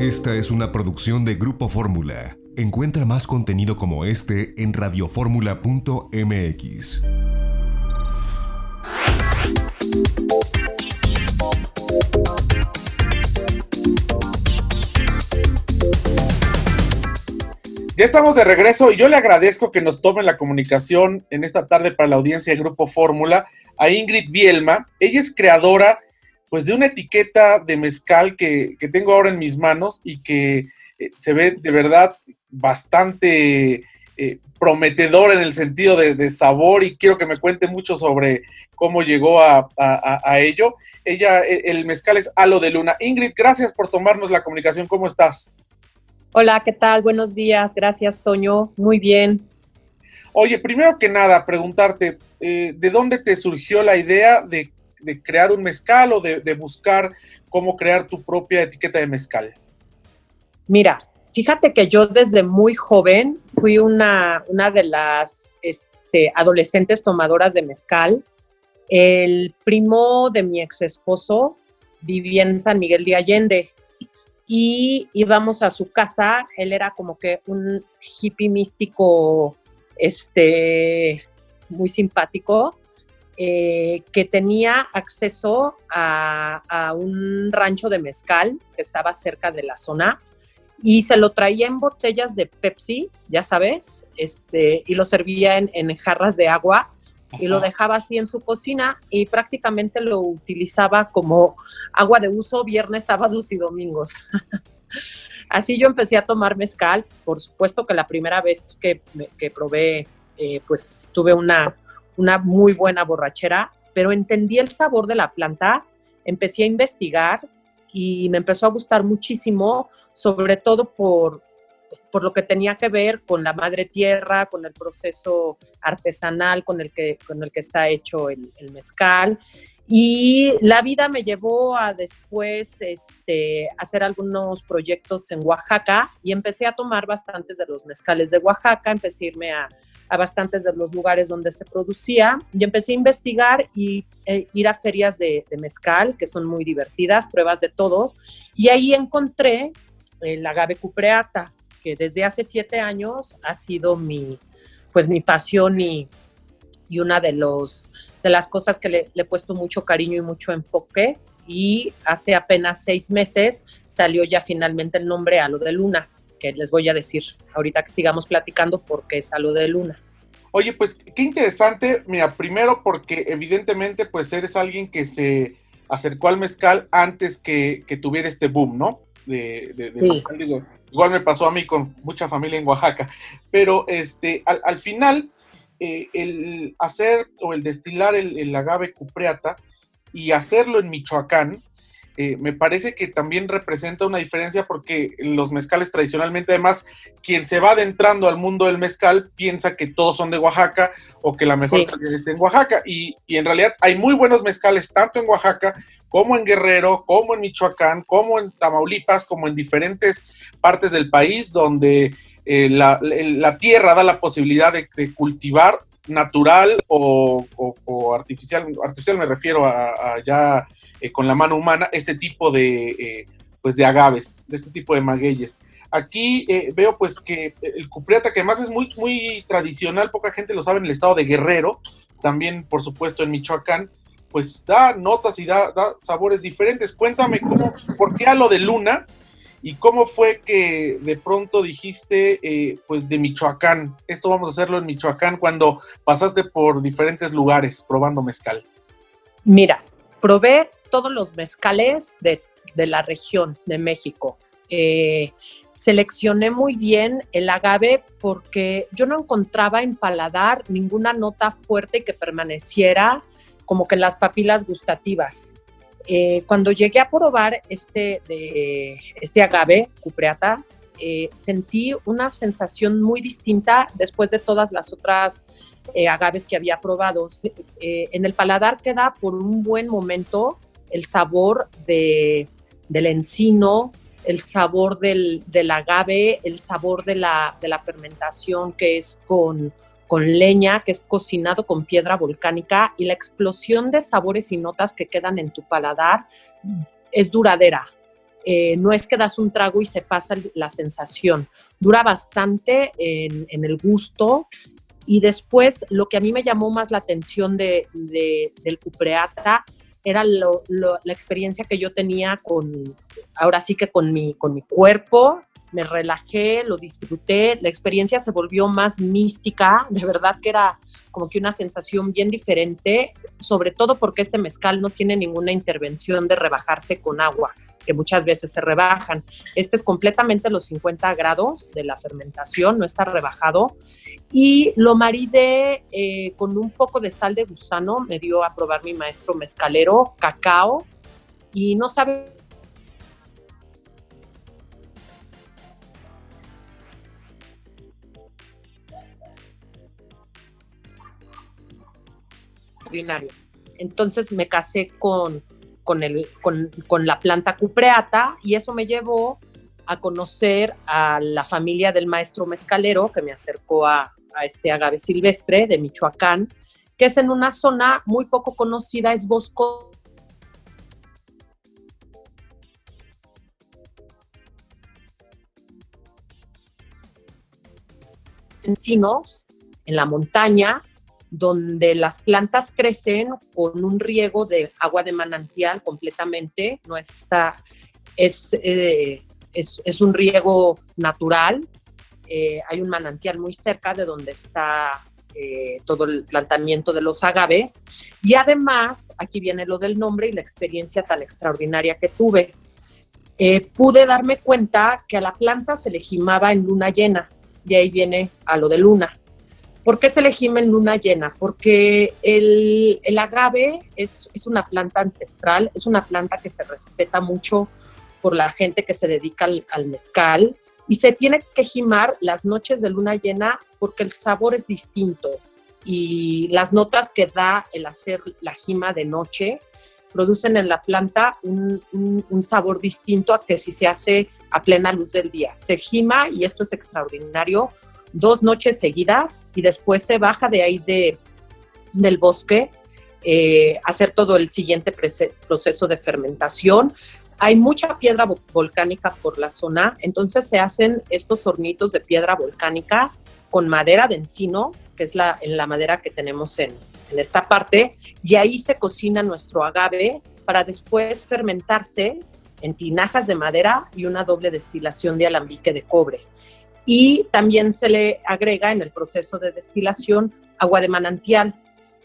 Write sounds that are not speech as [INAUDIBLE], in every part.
Esta es una producción de Grupo Fórmula. Encuentra más contenido como este en radioformula.mx. Ya estamos de regreso y yo le agradezco que nos tomen la comunicación en esta tarde para la audiencia de Grupo Fórmula a Ingrid Bielma. Ella es creadora pues de una etiqueta de mezcal que, tengo ahora en mis manos y que eh, se ve de verdad bastante eh, prometedor en el sentido de, sabor y quiero que me cuente mucho sobre cómo llegó a, ello. Ella, el mezcal es Halo de Luna. Ingrid, gracias por tomarnos la comunicación. ¿Cómo estás? Hola, ¿qué tal? Buenos días. Gracias, Toño. Muy bien. Oye, primero que nada, preguntarte, eh, ¿de dónde te surgió la idea de, crear un mezcal o de, buscar cómo crear tu propia etiqueta de mezcal? Mira, fíjate que yo desde muy joven fui una, una de las este, adolescentes tomadoras de mezcal. El primo de mi ex esposo vivía en San Miguel de Allende y íbamos a su casa, él era como que un hippie místico, este, muy simpático, eh, que tenía acceso a, un rancho de mezcal que estaba cerca de la zona y se lo traía en botellas de Pepsi, ya sabes, este, y lo servía en, en jarras de agua y lo dejaba así en su cocina y prácticamente lo utilizaba como agua de uso viernes, sábados y domingos. [LAUGHS] así yo empecé a tomar mezcal. Por supuesto que la primera vez que, que probé, eh, pues tuve una, una muy buena borrachera, pero entendí el sabor de la planta, empecé a investigar y me empezó a gustar muchísimo, sobre todo por, por lo que tenía que ver con la madre tierra, con el proceso artesanal con el que, con el que está hecho el, mezcal. Y la vida me llevó a después este, hacer algunos proyectos en Oaxaca y empecé a tomar bastantes de los mezcales de Oaxaca, empecé a irme a, a bastantes de los lugares donde se producía. Y empecé a investigar y e ir a ferias de, mezcal, que son muy divertidas, pruebas de todos, y ahí encontré el agave cupreata, que desde hace siete años ha sido mi, pues mi pasión y, y una de, los, de las cosas que le, he puesto mucho cariño y mucho enfoque. Y hace apenas seis meses salió ya finalmente el nombre Halo de Luna, que les voy a decir ahorita que sigamos platicando porque es Halo de Luna. Oye, pues qué interesante. Mira, primero porque evidentemente pues eres alguien que se acercó al mezcal antes que, que tuviera este boom, ¿no? De, de, de Igual me pasó a mí con mucha familia en Oaxaca. Pero este, al, final, eh, el hacer o el destilar el, agave cupreata y hacerlo en Michoacán, eh, me parece que también representa una diferencia porque los mezcales tradicionalmente, además, quien se va adentrando al mundo del mezcal piensa que todos son de Oaxaca o que la mejor calidad está en Oaxaca. Y, y, en realidad hay muy buenos mezcales tanto en Oaxaca como en Guerrero, como en Michoacán, como en Tamaulipas, como en diferentes partes del país donde eh, la, tierra da la posibilidad de, cultivar natural o, artificial, artificial me refiero a, ya eh, con la mano humana, este tipo de, eh, pues de agaves, de este tipo de magueyes. Aquí veo pues que el cupriata, que además es muy, muy tradicional, poca gente lo sabe en el estado de Guerrero, también por supuesto en Michoacán, pues da notas y da, sabores diferentes. Cuéntame cómo, por qué a lo de Luna y cómo fue que de pronto dijiste, eh, pues de Michoacán, esto vamos a hacerlo en Michoacán cuando pasaste por diferentes lugares probando mezcal. Mira, probé todos los mezcales de, la región de México. Eh, seleccioné muy bien el agave porque yo no encontraba en paladar ninguna nota fuerte que permaneciera como que las papilas gustativas. Eh, cuando llegué a probar este, este agave, cupreata, eh, sentí una sensación muy distinta después de todas las otras eh, agaves que había probado. en el paladar queda por un buen momento el sabor de, del encino, el sabor del, del agave, el sabor de la, de la fermentación que es con, con leña, que es cocinado con piedra volcánica y la explosión de sabores y notas que quedan en tu paladar es duradera. eh, no es que das un trago y se pasa la sensación, dura bastante en, el gusto y después lo que a mí me llamó más la atención de, del cupreata era la experiencia que yo tenía con, ahora sí que con mi, con mi cuerpo, me relajé, lo disfruté, la experiencia se volvió más mística, de verdad que era como que una sensación bien diferente, sobre todo porque este mezcal no tiene ninguna intervención de rebajarse con agua, que muchas veces se rebajan. Este es completamente los 50 grados de la fermentación, no está rebajado. Y lo maridé eh, con un poco de sal de gusano, me dio a probar mi maestro mezcalero, cacao, y no sabe Entonces me casé con, con, el, con, la planta cupreata y eso me llevó a conocer a la familia del maestro mezcalero que me acercó a, este agave silvestre de Michoacán, que es en una zona muy poco conocida, es bosco encinos en la montaña donde las plantas crecen con un riego de agua de manantial completamente, no es eh, es, es, un riego natural. Eh, hay un manantial muy cerca de donde está eh, todo el plantamiento de los agaves. Y además, aquí viene lo del nombre y la experiencia tan extraordinaria que tuve. pude darme cuenta que a la planta se le gimaba en luna llena, y ahí viene a lo de luna. ¿Por qué se le gime en luna llena? Porque el, agave es, una planta ancestral, es una planta que se respeta mucho por la gente que se dedica al, mezcal y se tiene que gimar las noches de luna llena porque el sabor es distinto y las notas que da el hacer la gima de noche producen en la planta un, un, sabor distinto a que si se hace a plena luz del día. Se gima y esto es extraordinario dos noches seguidas y después se baja de ahí de, del bosque eh, hacer todo el siguiente proceso de fermentación. Hay mucha piedra volcánica por la zona, entonces se hacen estos hornitos de piedra volcánica con madera de encino, que es la, en la madera que tenemos en, en esta parte, y ahí se cocina nuestro agave para después fermentarse en tinajas de madera y una doble destilación de alambique de cobre y también se le agrega en el proceso de destilación agua de manantial.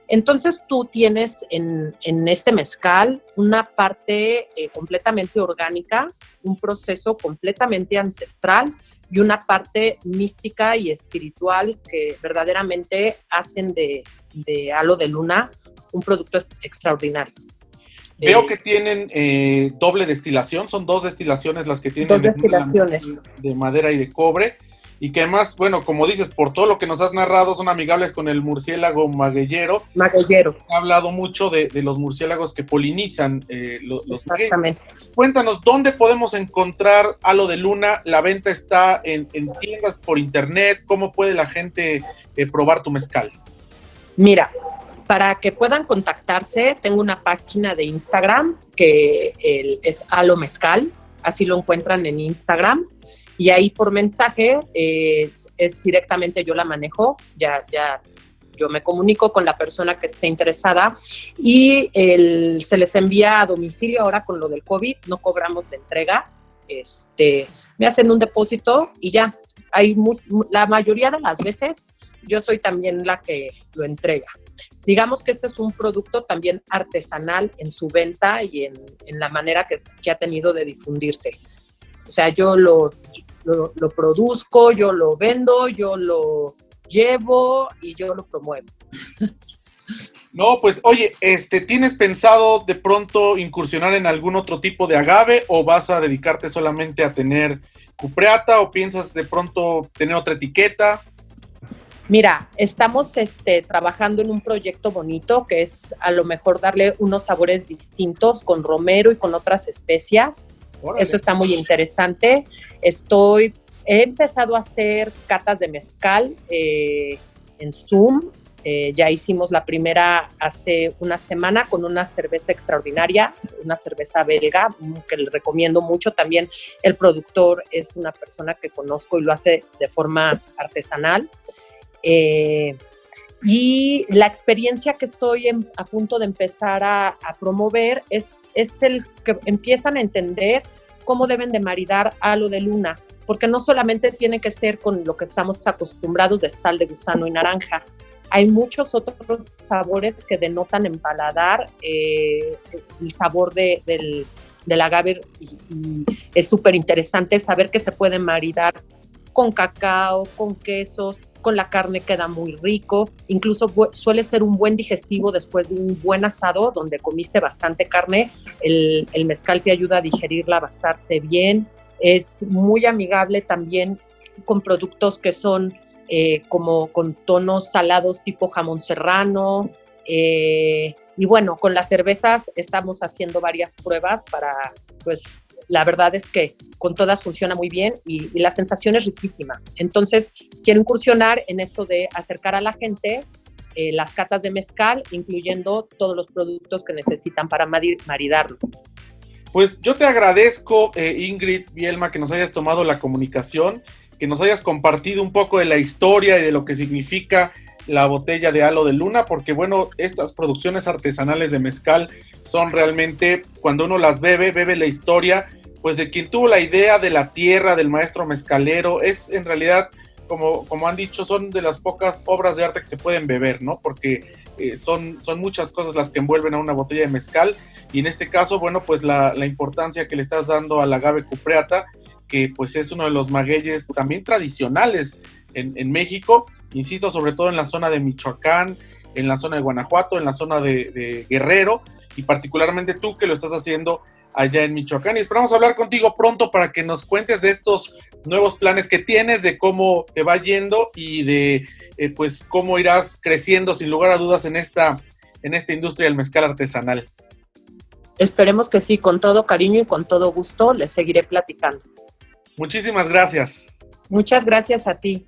Entonces tú tienes en, este mezcal una parte eh, completamente orgánica, un proceso completamente ancestral y una parte mística y espiritual que verdaderamente hacen de, Halo de Luna un producto extraordinario. Veo eh, que tienen eh, doble destilación, son dos destilaciones las que tienen. Dos destilaciones. De madera y de cobre y que además, bueno, como dices, por todo lo que nos has narrado, son amigables con el murciélago maguellero. Maguellero. Ha hablado mucho de, los murciélagos que polinizan eh, los, Exactamente. Cuéntanos, ¿dónde podemos encontrar Halo de Luna? La venta está en, tiendas por internet. ¿Cómo puede la gente eh, probar tu mezcal? Mira, para que puedan contactarse, tengo una página de Instagram que es Halo Mezcal, así lo encuentran en Instagram. Y ahí por mensaje eh, es directamente yo la manejo, ya, ya yo me comunico con la persona que esté interesada. Y se les envía a domicilio ahora con lo del COVID, no cobramos de entrega, este, me hacen un depósito y ya, hay la mayoría de las veces yo soy también la que lo entrega. Digamos que este es un producto también artesanal en su venta y en, la manera que, que ha tenido de difundirse. O sea, yo lo, lo, produzco, yo lo vendo, yo lo llevo y yo lo promuevo. [LAUGHS] No, pues oye, este, ¿tienes pensado de pronto incursionar en algún otro tipo de agave o vas a dedicarte solamente a tener cupreata o piensas de pronto tener otra etiqueta? Mira, estamos este, trabajando en un proyecto bonito que es a lo mejor darle unos sabores distintos con romero y con otras especias. Eso está muy interesante. Estoy, he empezado a hacer catas de mezcal eh, en Zoom. Eh, ya hicimos la primera hace una semana con una cerveza extraordinaria, una cerveza belga, que le recomiendo mucho. También el productor es una persona que conozco y lo hace de forma artesanal. Eh, y la experiencia que estoy a punto de empezar a, promover es, es el que empiezan a entender cómo deben de maridar a lo de luna, porque no solamente tiene que ser con lo que estamos acostumbrados de sal de gusano y naranja, hay muchos otros sabores que denotan en paladar eh, el sabor de, del, del, agave y, es súper interesante saber que se puede maridar con cacao, con quesos, con la carne queda muy rico, incluso suele ser un buen digestivo después de un buen asado donde comiste bastante carne, el, mezcal te ayuda a digerirla bastante bien, es muy amigable también con productos que son eh, como con tonos salados tipo jamón serrano. Eh, y bueno, con las cervezas estamos haciendo varias pruebas para pues la verdad es que con todas funciona muy bien y, la sensación es riquísima. Entonces, quiero incursionar en esto de acercar a la gente eh, las catas de mezcal, incluyendo todos los productos que necesitan para maridarlo. Pues yo te agradezco, eh, Ingrid Bielma, que nos hayas tomado la comunicación, que nos hayas compartido un poco de la historia y de lo que significa la botella de halo de luna, porque bueno, estas producciones artesanales de mezcal son realmente, cuando uno las bebe, bebe la historia, pues de quien tuvo la idea de la tierra, del maestro mezcalero, es en realidad, como, como han dicho, son de las pocas obras de arte que se pueden beber, ¿no? Porque eh, son, son muchas cosas las que envuelven a una botella de mezcal, y en este caso, bueno, pues la, la importancia que le estás dando al agave cupreata, que pues es uno de los magueyes también tradicionales en, México, insisto, sobre todo en la zona de Michoacán, en la zona de Guanajuato, en la zona de, Guerrero, y particularmente tú que lo estás haciendo allá en Michoacán. Y esperamos hablar contigo pronto para que nos cuentes de estos nuevos planes que tienes, de cómo te va yendo y de eh, pues cómo irás creciendo sin lugar a dudas en esta, en esta industria del mezcal artesanal. Esperemos que sí, con todo cariño y con todo gusto les seguiré platicando. Muchísimas gracias. Muchas gracias a ti.